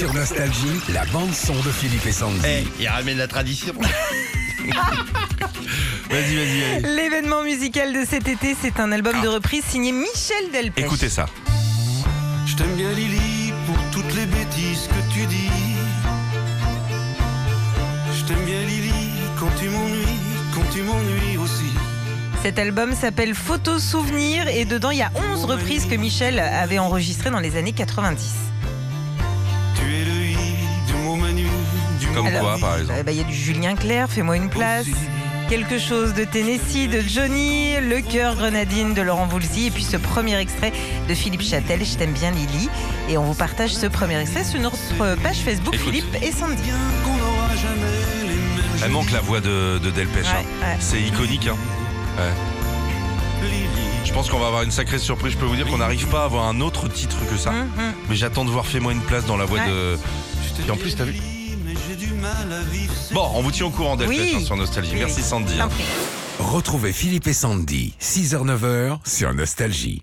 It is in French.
Sur Nostalgie, la bande-son de Philippe et Sandy. Eh, il ramène la tradition. vas-y, vas-y. L'événement musical de cet été, c'est un album de reprise signé Michel Delpech. Écoutez ça. Je t'aime bien Lily pour toutes les bêtises que tu dis. Je t'aime bien Lily quand tu m'ennuies, quand tu m'ennuies aussi. Cet album s'appelle Photos Souvenirs et dedans il y a 11 reprises que Michel avait enregistrées dans les années 90. Comme mot quoi, par exemple Euh, bah, Il y a du Julien Clerc, Fais-moi une place. Quelque chose de Tennessee, de Johnny, Le cœur grenadine de Laurent Voulzy et puis ce premier extrait de Philippe Châtel, Je t'aime bien Lily. Et on vous partage ce premier extrait sur notre page Facebook Écoute. Philippe et Sandy. Elle manque la voix de, de Delpech. hein. Ouais. C'est iconique. Hein. Ouais. Je pense qu'on va avoir une sacrée surprise. Je peux vous dire qu'on n'arrive pas à avoir un autre titre que ça. Hum. Mais j'attends de voir Fais-moi une place dans la voix Ouais. de. Et en plus, t'as vu Lily, mais j'ai du mal à vivre sans Bon, on vous tient au courant Delpech Oui. hein, sur Nostalgie. Oui, Merci. Sandy. Hein. Retrouvez Philippe et Sandy, 6h-9h sur Nostalgie.